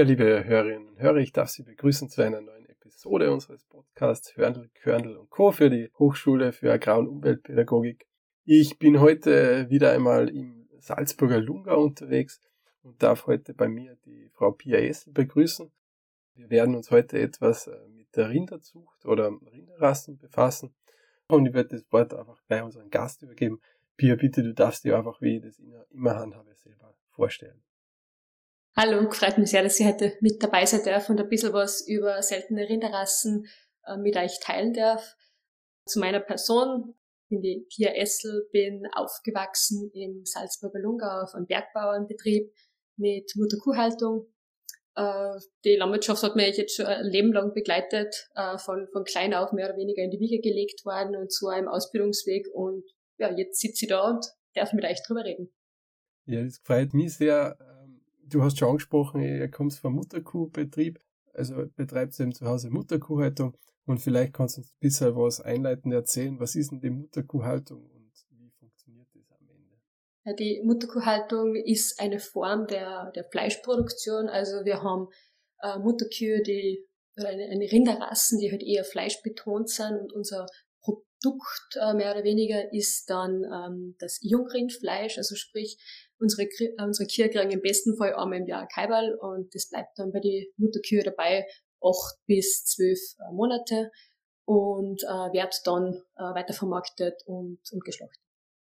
Ja, liebe Hörerinnen und Hörer, ich darf Sie begrüßen zu einer neuen Episode unseres Podcasts Hörndl, Körndl und Co. für die Hochschule für Agrar- und Umweltpädagogik. Ich bin heute wieder einmal im Salzburger Lunga unterwegs und darf heute bei mir die Frau Pia Essel begrüßen. Wir werden uns heute etwas äh, mit der Rinderzucht oder Rinderrassen befassen und ich werde das Wort einfach bei unserem Gast übergeben. Pia, bitte, du darfst dir einfach, wie ich das immer handhabe, selber vorstellen. Hallo, freut mich sehr, dass ich heute mit dabei sein darf und ein bisschen was über seltene Rinderrassen äh, mit euch teilen darf. Zu meiner Person, bin die Pia Essel, bin aufgewachsen im Salzburger Lungau auf einem Bergbauernbetrieb mit Mutterkuhhaltung. Äh, die Landwirtschaft hat mich jetzt schon ein Leben lang begleitet, äh, von, von klein auf mehr oder weniger in die Wiege gelegt worden und zu einem Ausbildungsweg und ja, jetzt sitze ich da und darf mit euch drüber reden. Ja, das freut mich sehr du hast schon angesprochen, ihr kommt vom Mutterkuhbetrieb, also betreibt eben zu Hause Mutterkuhhaltung und vielleicht kannst du uns ein bisschen was einleitend erzählen. Was ist denn die Mutterkuhhaltung und wie funktioniert das am Ende? Ja, die Mutterkuhhaltung ist eine Form der, der Fleischproduktion. Also wir haben äh, Mutterkühe, die oder eine, eine Rinderrassen, die halt eher fleischbetont sind und unser Produkt äh, mehr oder weniger ist dann ähm, das Jungrindfleisch, also sprich unsere, äh, unsere Kühe kriegen im besten Fall einmal im Jahr Kaiberl und das bleibt dann bei den Mutterkühe dabei acht bis zwölf äh, Monate und äh, wird dann äh, weitervermarktet und, und geschlachtet.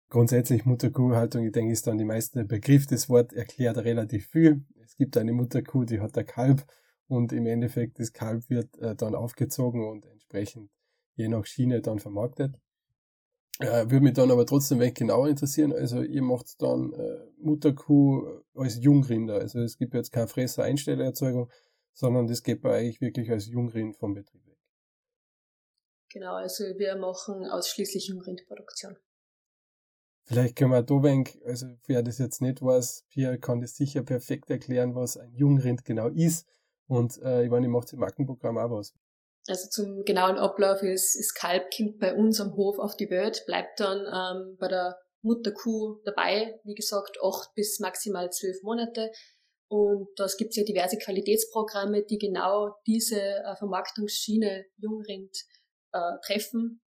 Grundsätzlich Mutterkuhhaltung, ich denke, ist dann die meiste Begriff. Das Wort erklärt relativ viel. Es gibt eine Mutterkuh, die hat ein Kalb und im Endeffekt das Kalb wird äh, dann aufgezogen und entsprechend je nach Schiene dann vermarktet. Äh, würde mich dann aber trotzdem weg genauer interessieren. Also ihr macht dann äh, Mutterkuh als Jungrinder. Also es gibt jetzt keine Fresser-Einstellerzeugung, sondern das geht bei euch wirklich als Jungrind vom Betrieb weg. Genau, also wir machen ausschließlich Jungrindproduktion. Vielleicht können wir da wenig, also wer das jetzt nicht weiß, Pierre kann das sicher perfekt erklären, was ein Jungrind genau ist. Und äh, ich meine, ich mache im Markenprogramm auch was. Also zum genauen Ablauf ist, das Kalb kommt bei uns am Hof auf die Welt, bleibt dann ähm, bei der Mutterkuh dabei, wie gesagt, acht bis maximal zwölf Monate. Und das gibt es ja diverse Qualitätsprogramme, die genau diese äh, Vermarktungsschiene Jungrind äh, treffen.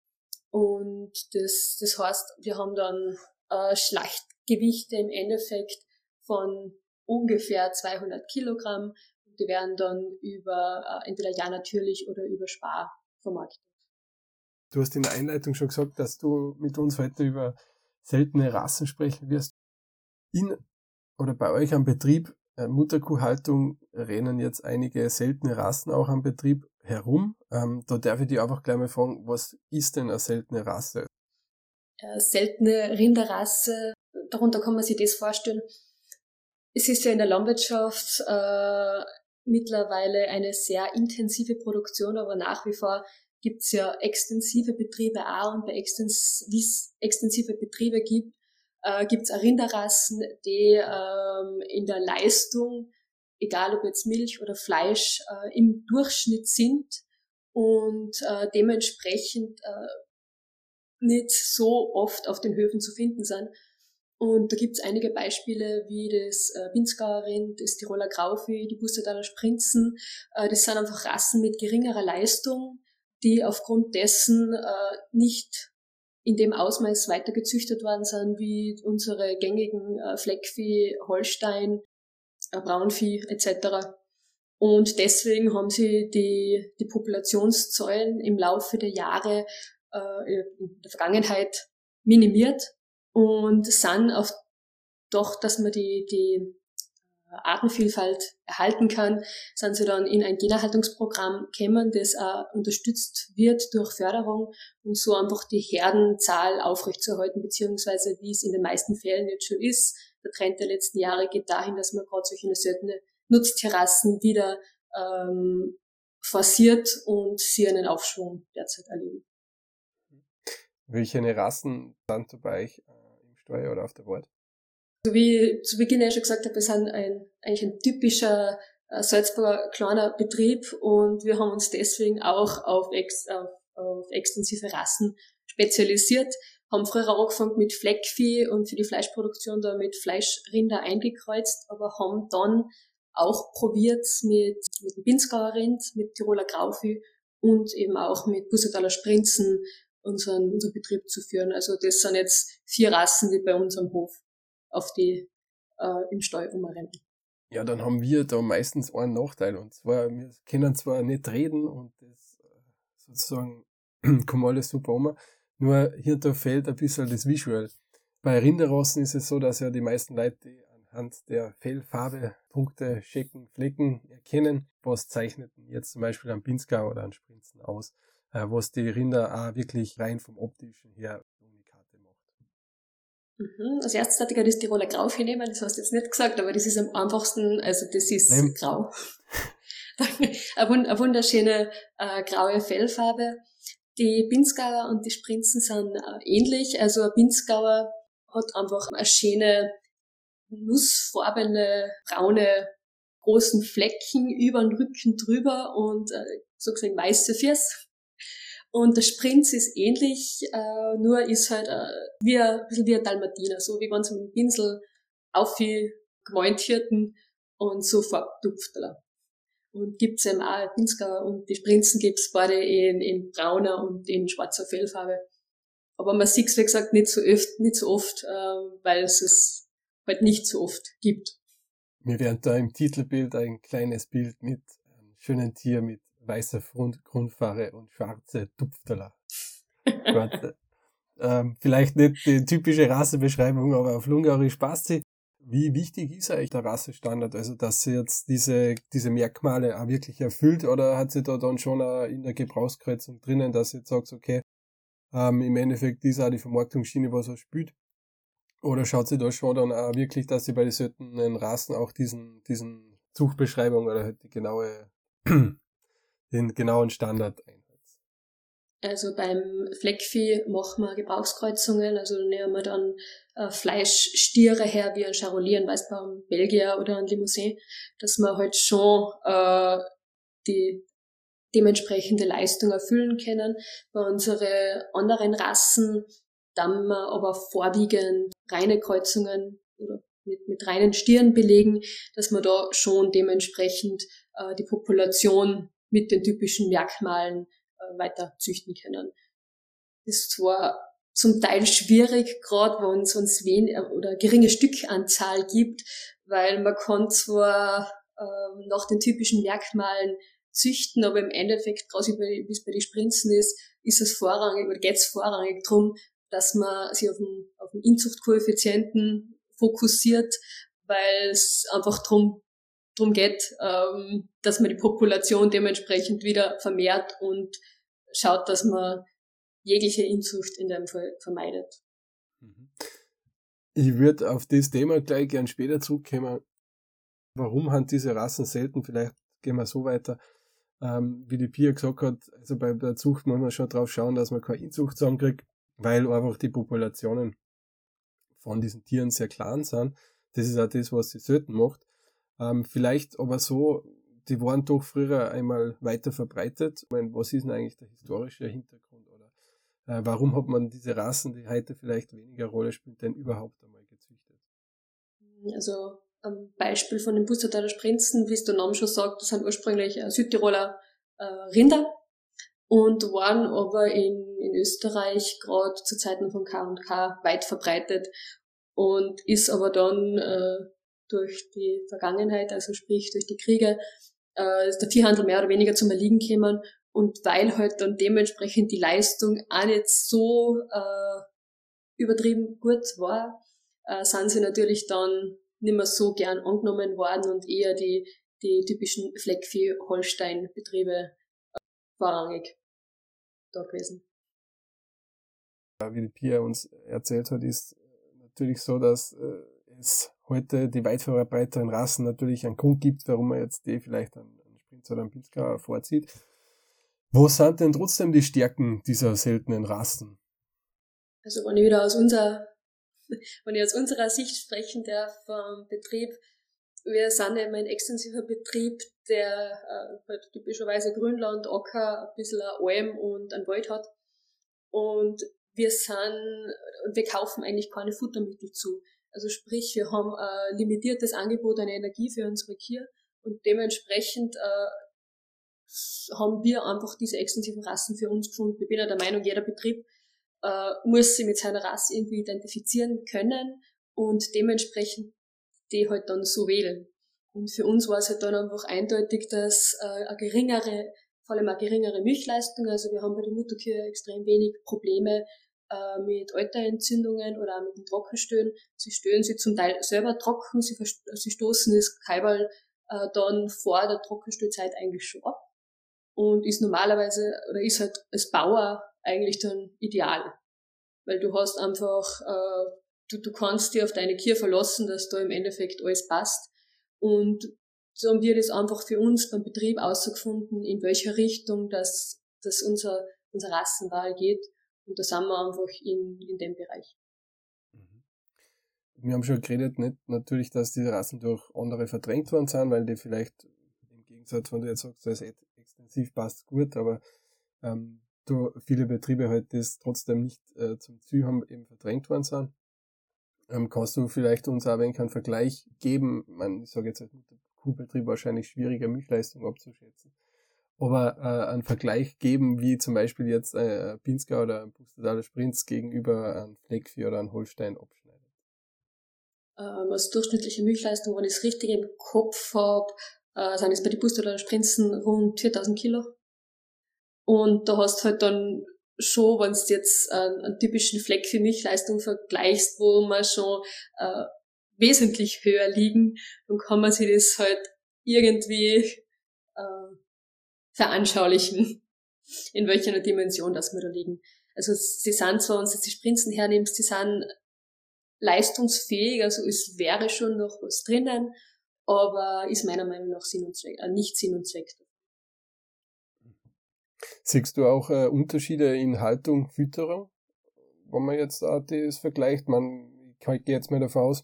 Und das, das heißt, wir haben dann äh, Schlachtgewichte im Endeffekt von ungefähr 200 Kilogramm die werden dann über äh, entweder ja natürlich oder über Spar vermarktet. Du hast in der Einleitung schon gesagt, dass du mit uns heute über seltene Rassen sprechen wirst. In oder bei euch am Betrieb äh, Mutterkuhhaltung rennen jetzt einige seltene Rassen auch am Betrieb herum. Ähm, da darf ich dich einfach gleich mal fragen, was ist denn eine seltene Rasse? Äh, seltene Rinderrasse, darunter kann man sich das vorstellen. Es ist ja in der Landwirtschaft äh, mittlerweile eine sehr intensive Produktion, aber nach wie vor gibt's ja extensive Betriebe auch und bei extens, wie es extensive Betriebe gibt, äh, gibt's auch Rinderrassen, die ähm, in der Leistung, egal ob jetzt Milch oder Fleisch, äh, im Durchschnitt sind und äh, dementsprechend äh, nicht so oft auf den Höfen zu finden sind. Und da gibt's einige Beispiele wie das äh, Winzgauer Rind, das Tiroler Grauvieh, die Bustadaler Sprinzen. Äh, das sind einfach Rassen mit geringerer Leistung, die aufgrund dessen äh, nicht in dem Ausmaß weiter gezüchtet worden sind wie unsere gängigen äh, Fleckvieh, Holstein, äh, Braunvieh etc. Und deswegen haben sie die, die Populationszahlen im Laufe der Jahre äh, in der Vergangenheit minimiert und sind auf doch, dass man die, die äh, Artenvielfalt erhalten kann, sind sie dann in ein Generhaltungsprogramm gekommen, das auch unterstützt wird durch Förderung und so einfach die Herdenzahl aufrechtzuerhalten, beziehungsweise wie es in den meisten Fällen jetzt schon ist. Der Trend der letzten Jahre geht dahin, dass man gerade solche seltene Nutzterrassen wieder ähm, forciert und sie einen Aufschwung derzeit erleben. Welche Rassen sind dabei euch Steuer oder auf der Wart? So wie ich zu Beginn ja schon gesagt habe, wir sind ein, eigentlich ein typischer äh, Salzburger kleiner Betrieb und wir haben uns deswegen auch auf, ex, auf, auf extensive Rassen spezialisiert, haben früher angefangen mit Fleckvieh und für die Fleischproduktion da mit Fleischrinder eingekreuzt, aber haben dann auch probiert mit, mit dem Pinzgauer Rind, mit Tiroler Grauvieh und eben auch mit Bussetaler Sprinzen unseren, unseren Betrieb zu führen. Also das sind jetzt vier Rassen, die bei uns am Hof auf die äh, im Stall umrennen. Ja, dann haben wir da meistens einen Nachteil. Und zwar, wir können zwar nicht reden und das äh, sozusagen kommt alles super um, nur hier da fehlt ein bisschen das Visual. Bei Rinderrassen ist es so, dass ja die meisten Leute anhand der Fellfarbe Punkte, Schecken, Flecken erkennen, was zeichnet jetzt zum Beispiel ein Pinsker oder ein Sprinzen aus, äh, was die Rinder auch wirklich rein vom optischen her Unikate macht. Mhm. Als erstes hatte ich das Tiroler Grau nehmen, das hast du jetzt nicht gesagt, aber das ist am einfachsten, also das ist Nein. grau. eine wunderschöne äh, graue Fellfarbe. Die Pinzgauer und die Sprinzen sind äh, ähnlich. Also ein Pinzgauer hat einfach eine schöne nussfarbene, braune, großen Flecken über den Rücken drüber und äh, sozusagen weiße Füße. Und der Sprinz ist ähnlich, äh, nur ist halt äh, wie ein bisschen wie ein Dalmatiner, so wie wenn sie mit dem Pinsel aufgemäunt hätten und so farbtupft. Und gibt's eben auch Pinsker und die Sprinzen gibt's beide in, in brauner und in schwarzer Fellfarbe. Aber man sieht's, wie gesagt, nicht so oft, nicht so oft, äh, weil es es halt nicht so oft gibt. Wir werden da im Titelbild ein kleines Bild mit einem schönen Tier mit weißer Grundfarbe und schwarze Tupfteller. ähm, vielleicht nicht die typische Rassebeschreibung, aber auf Ungarisch passt sie. Wie wichtig ist eigentlich der Rassestandard? Also, dass sie jetzt diese, diese Merkmale auch wirklich erfüllt oder hat sie da dann schon in der Gebrauchskreuzung drinnen, dass sie jetzt sagt, okay, ähm, im Endeffekt ist auch die Vermarktungsschiene, was er spielt? Oder schaut sie da schon dann auch wirklich, dass sie bei den seltenen Rassen auch diesen, diesen Zuchtbeschreibung oder halt die genaue, den genauen Standard einhält? Also beim Fleckvieh machen wir Gebrauchskreuzungen, also nehmen wir dann äh, Fleischstiere her wie ein Charolais, ein Weißbaum, Belgier oder ein Limousin, dass wir halt schon äh, die dementsprechende Leistung erfüllen können. Bei unseren anderen Rassen dann wir aber vorwiegend reine Kreuzungen oder mit, mit reinen Stieren belegen, dass wir da schon dementsprechend äh, die Population mit den typischen Merkmalen äh, weiter züchten können. Das ist zwar zum Teil schwierig, gerade wenn es uns wenig oder geringe Stückanzahl gibt, weil man kann zwar äh, nach den typischen Merkmalen züchten, aber im Endeffekt, gerade wie es bei den Sprinzen ist, ist es vorrangig oder geht es vorrangig darum, dass man sich auf den, auf den Inzuchtkoeffizienten fokussiert, weil es einfach drum drum geht, ähm, dass man die Population dementsprechend wieder vermehrt und schaut, dass man jegliche Inzucht in dem Fall vermeidet. Mhm. Ich würde auf das Thema gleich gern später zurückkommen. Warum haben diese Rassen selten? Vielleicht gehen wir so weiter. Ähm, wie die Pia gesagt hat, also bei der Zucht muss man schon drauf schauen, dass man keine Inzucht zusammenkriegt weil einfach die Populationen von diesen Tieren sehr klein sind. Das ist auch das, was sie selten macht. Ähm, vielleicht aber so, die waren doch früher einmal weiter verbreitet. Ich meine, was ist denn eigentlich der historische Hintergrund? Oder äh, warum hat man diese Rassen, die heute vielleicht weniger Rolle spielen, denn überhaupt einmal gezüchtet? Also am Beispiel von den Bustertaler Sprinzen, wie es der Name schon sagt, das sind ursprünglich äh, Südtiroler äh, Rinder, und waren aber in, in Österreich gerade zu Zeiten von K&K weit verbreitet und ist aber dann äh, durch die Vergangenheit, also sprich durch die Kriege, äh, ist der Tierhandel mehr oder weniger zum Erliegen gekommen und weil halt dann dementsprechend die Leistung auch nicht so äh, übertrieben gut war, äh, sind sie natürlich dann nicht mehr so gern angenommen worden und eher die, die typischen Fleckvieh-Holstein-Betriebe äh, vorrangig da gewesen. Wie die Pia uns erzählt hat, ist natürlich so, dass äh, es heute die weit verbreiteren Rassen natürlich einen Grund gibt, warum man jetzt die vielleicht einen, einen Sprinz oder einen Pinsker vorzieht. Wo sind denn trotzdem die Stärken dieser seltenen Rassen? Also wenn ich wieder aus unserer, wenn ich aus unserer Sicht sprechen darf vom Betrieb, wir sind eben ein extensiver Betrieb, der äh, halt typischerweise Grünland, Acker, ein bisschen Alm und ein Wald hat. Und wir sind, wir kaufen eigentlich keine Futtermittel zu. Also sprich, wir haben ein limitiertes Angebot an Energie für unsere Kühe Und dementsprechend äh, haben wir einfach diese extensiven Rassen für uns gefunden. Ich bin ja der Meinung, jeder Betrieb äh, muss sich mit seiner Rasse irgendwie identifizieren können und dementsprechend die halt dann so wählen. Und für uns war es halt dann einfach eindeutig, dass äh, eine geringere, vor allem eine geringere Milchleistung, also wir haben bei der Mutterkühe extrem wenig Probleme äh, mit Alterentzündungen oder auch mit dem Trockenstöhnen. Sie stöhnen sich zum Teil selber trocken, sie, sie stoßen das Kaiberl äh, dann vor der Trockenstöhlzeit eigentlich schon ab und ist normalerweise oder ist halt als Bauer eigentlich dann ideal, weil du hast einfach äh, du, du kannst dir auf deine Kier verlassen, dass da im Endeffekt alles passt und so haben wir das einfach für uns beim Betrieb ausgefunden, in welcher Richtung das, das unser, unser Rassenwahl geht. Und da sind wir einfach in, in dem Bereich. Mhm. Wir haben schon geredet, nicht natürlich, dass diese Rassen durch andere verdrängt worden sind, weil die vielleicht im Gegensatz, wenn du jetzt sagst, das extensiv passt gut, aber ähm, du, viele Betriebe halt das trotzdem nicht äh, zum Ziel haben, eben verdrängt worden sind. Ähm, kannst du vielleicht uns auch ein einen Vergleich geben? Ich, meine, ich sage jetzt als Kuhbetrieb wahrscheinlich schwieriger Milchleistung abzuschätzen aber äh, einen Vergleich geben, wie zum Beispiel jetzt äh, Pinsker oder ein Bustadaler Sprints gegenüber einem Fleckvieh oder einem Holstein abschneidet? Ähm, als durchschnittliche Milchleistung, wenn ich es richtig im Kopf habe, äh, sind es bei den Bustadaler Sprinzen rund 4000 Kilo. Und da hast halt dann schon, wenn du jetzt äh, einen typischen Fleck für Milchleistung vergleichst, wo man schon äh, wesentlich höher liegen, dann kann man sich das halt irgendwie äh, veranschaulichen, in welcher Dimension das wir da liegen. Also sie sind zwar, wenn du die Sprinzen hernimmst, sie sind leistungsfähig, also es wäre schon noch was drinnen, aber ist meiner Meinung nach Sinn und Zweck, äh, nicht Sinn und Zweck. Siehst du auch äh, Unterschiede in Haltung, Fütterung? Wenn man jetzt auch das vergleicht, man, ich gehe jetzt mal davon aus,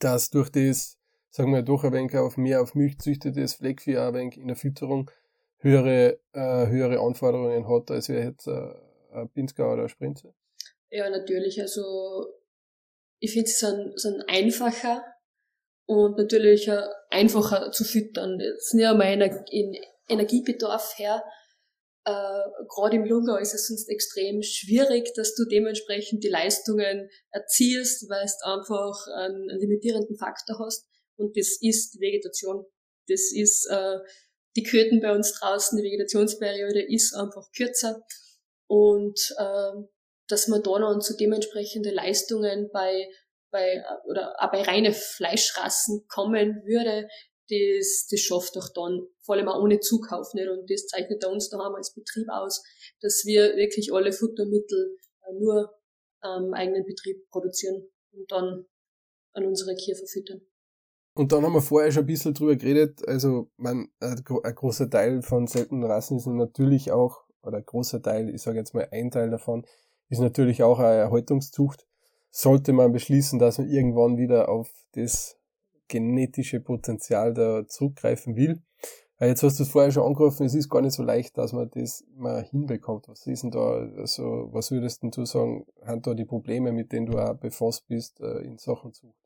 dass durch das, sagen wir, durch ein wenig auf mehr auf Milch züchtetes Fleckvieh ein wenig in der Fütterung höhere, äh, höhere Anforderungen hat, als wäre jetzt äh, ein Pinsker oder ein Sprinze? Ja, natürlich. Also ich finde, sie sind, sind einfacher und natürlich einfacher zu füttern. Das sind ja mein Energiebedarf her. Äh, Gerade im Lungau ist es sonst extrem schwierig, dass du dementsprechend die Leistungen erzielst, weil du einfach einen, einen limitierenden Faktor hast. Und das ist Vegetation. Das ist äh, die Köten bei uns draußen, die Vegetationsperiode ist einfach kürzer und äh, dass man da noch zu dementsprechende Leistungen bei, bei oder auch bei reine Fleischrassen kommen würde, das, das schafft auch dann, vor allem auch ohne Zukauf nicht. Und das zeichnet uns daheim als Betrieb aus, dass wir wirklich alle Futtermittel äh, nur am eigenen Betrieb produzieren und dann an unsere Kier verfüttern. Und dann haben wir vorher schon ein bisschen drüber geredet, also man, ein großer Teil von seltenen Rassen ist natürlich auch, oder ein großer Teil, ich sage jetzt mal ein Teil davon, ist natürlich auch eine Erhaltungszucht. Sollte man beschließen, dass man irgendwann wieder auf das genetische Potenzial da zurückgreifen will. Weil jetzt hast du es vorher schon angerufen, es ist gar nicht so leicht, dass man das mal hinbekommt. Was ist denn da, also, was würdest denn du sagen, haben da die Probleme, mit denen du auch befasst bist äh, in Sachen Zucht?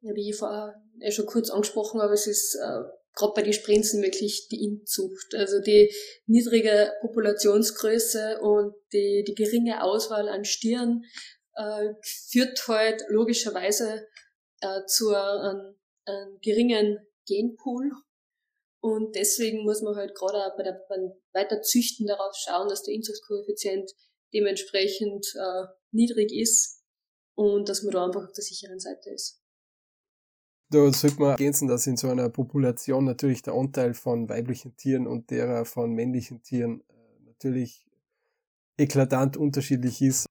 Wie ich vorher eh schon kurz angesprochen habe, es ist äh, gerade bei den Sprinzen wirklich die Inzucht. Also die niedrige Populationsgröße und die, die geringe Auswahl an Stieren äh, führt halt logischerweise äh, zu einem, einem geringen Genpool. Und deswegen muss man halt gerade auch bei der, beim Weiterzüchten darauf schauen, dass der Inzuchtkoeffizient dementsprechend äh, niedrig ist und dass man da einfach auf der sicheren Seite ist. Da sollte man ergänzen, dass in so einer Population natürlich der Anteil von weiblichen Tieren und derer von männlichen Tieren äh, natürlich eklatant unterschiedlich ist.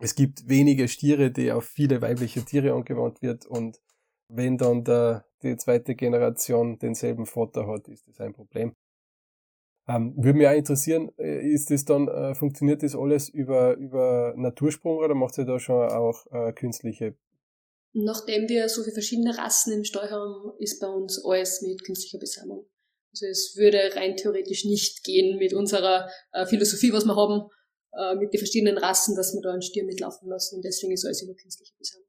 Es gibt wenige Stiere, die auf viele weibliche Tiere angewandt wird und wenn dann der, die zweite Generation denselben Vater hat, ist das ein Problem. Ähm, würde mich auch interessieren, äh, ist das dann, äh, funktioniert das alles über, über Natursprung oder macht ihr da schon auch äh, künstliche Nachdem wir so viele verschiedene Rassen im Stall haben, ist bei uns alles mit künstlicher Besamung. Also es würde rein theoretisch nicht gehen mit unserer äh, Philosophie, was wir haben, äh, mit den verschiedenen Rassen, dass wir da einen Stier mitlaufen lassen und deswegen ist alles über künstliche Besamung.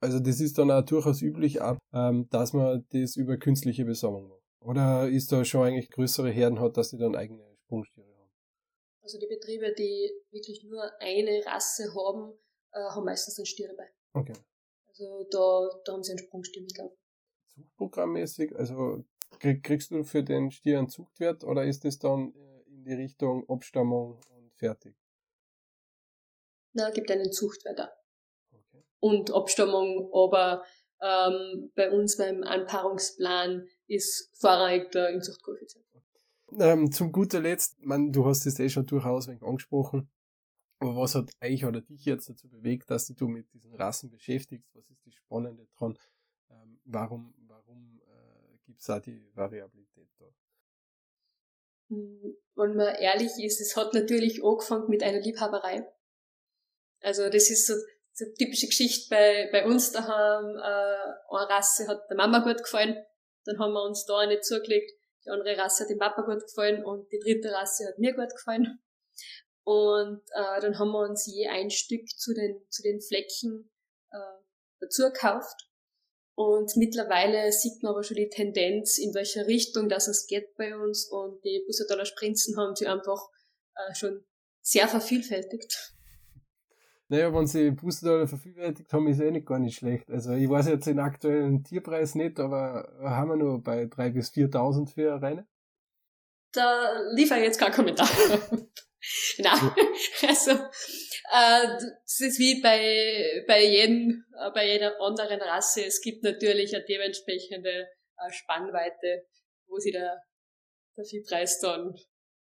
Also das ist dann auch durchaus üblich, ähm, dass man das über künstliche Besammlung macht. Oder ist da schon eigentlich größere Herden hat, dass die dann eigene Sprungstiere haben? Also die Betriebe, die wirklich nur eine Rasse haben, äh, haben meistens einen Stier dabei. Okay. Also da, da haben sie einen Sprungstier mitlaufen. Zuchtprogrammmäßig, also kriegst du für den Stier einen Zuchtwert oder ist es dann äh, in die Richtung Abstammung und fertig? Na, gibt einen Zuchtwert da. Okay. Und Abstammung, aber ähm, bei uns beim Anpaarungsplan ist vorrangig der Inzuchtkoeffizient. Ähm, zum guter Letzt, man, du hast es eh schon durchaus angesprochen, aber was hat euch oder dich jetzt dazu bewegt, dass du mit diesen Rassen beschäftigst? Was ist das Spannende dran? Ähm, warum warum äh, gibt es da die Variabilität da? Hm, wenn man ehrlich ist, es hat natürlich angefangen mit einer Liebhaberei. Also das ist so so typische Geschichte bei, bei uns daheim. Äh, eine Rasse hat der Mama gut gefallen, dann haben wir uns da eine zugelegt. Die andere Rasse hat dem Papa gut gefallen und die dritte Rasse hat mir gut gefallen. Und äh, dann haben wir uns je ein Stück zu den, zu den Flecken äh, dazu gekauft. Und mittlerweile sieht man aber schon die Tendenz, in welcher Richtung das es geht bei uns. Und die Bussardaler Sprinzen haben sich einfach äh, schon sehr vervielfältigt. Naja, wenn sie Booster vervielfältigt haben, ist eh nicht gar nicht schlecht. Also ich weiß jetzt den aktuellen Tierpreis nicht, aber haben wir nur bei 3.000 bis 4.000 für eine reine? Da liefere ich jetzt keinen Kommentar. Nein, also äh, das ist wie bei, bei, jedem, äh, bei jeder anderen Rasse. Es gibt natürlich eine dementsprechende äh, Spannweite, wo sich der, der Viehpreis dann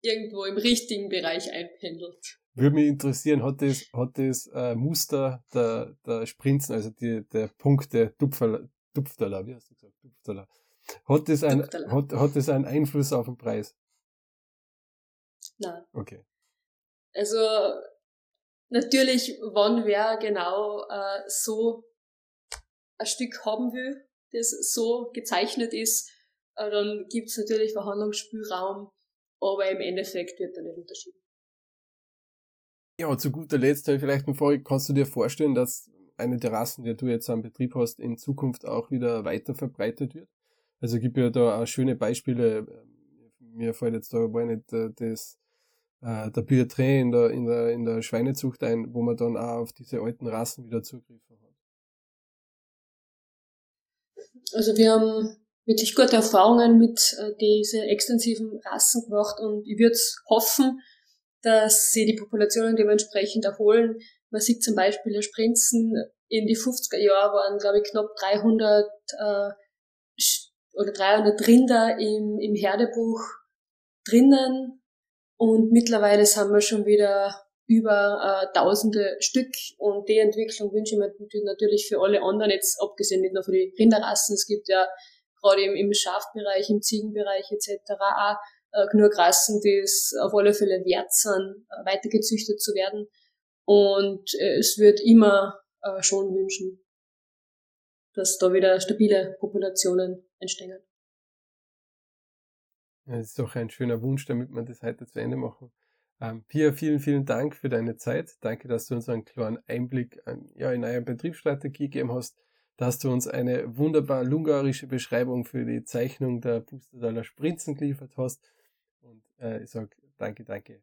irgendwo im richtigen Bereich einpendelt. Würde mich interessieren, hat das, hat das äh, Muster der, der Sprinzen, also die, der Punkte Tupferler, Tupftaler, wie hast du gesagt? Tupftaler. Hat das, ein, hat, hat das einen Einfluss auf den Preis? Nein. Okay. Also, natürlich, wann wer genau äh, so ein Stück haben will, das so gezeichnet ist, äh, dann gibt's natürlich Verhandlungsspielraum, aber im Endeffekt wird da nicht unterschieden. Ja, zu guter Letzt vielleicht eine Frage, kannst du dir vorstellen, dass eine der Rassen, die du jetzt am Betrieb hast, in Zukunft auch wieder weiter verbreitet wird? Also gibt ja da auch schöne Beispiele. Mir fällt jetzt da aber nicht äh, das, äh, der Biotrin in der, in, der, in der Schweinezucht ein, wo man dann auch auf diese alten Rassen wieder zugriffen hat. Also wir haben wirklich gute Erfahrungen mit äh, diese extensiven Rassen gemacht und ich würde hoffen, dass sie die Populationen dementsprechend erholen. Man sieht zum Beispiel der Sprinzen in die 50er Jahre waren, glaube ich, knapp 300 äh, oder 300 Rinder im, im Herdebuch drinnen und mittlerweile sind wir schon wieder über äh, tausende Stück und die Entwicklung wünsche ich mir natürlich für alle anderen, jetzt abgesehen nicht nur für die Rinderrassen, es gibt ja gerade im, im Schafbereich, im Ziegenbereich etc. auch äh, genug Rassen, die es auf alle Fälle wert sind, äh, weitergezüchtet zu werden. Und äh, es wird immer äh, schon wünschen, dass da wieder stabile Populationen entstehen. Das ist doch ein schöner Wunsch, damit wir das heute zu Ende machen. Ähm, Pia, vielen, vielen Dank für deine Zeit. Danke, dass du uns einen kleinen Einblick an, ja, in eure Betriebsstrategie gegeben hast, dass du uns eine wunderbar lungarische Beschreibung für die Zeichnung der Pustertaler Sprinzen geliefert hast und äh, ich sage danke, danke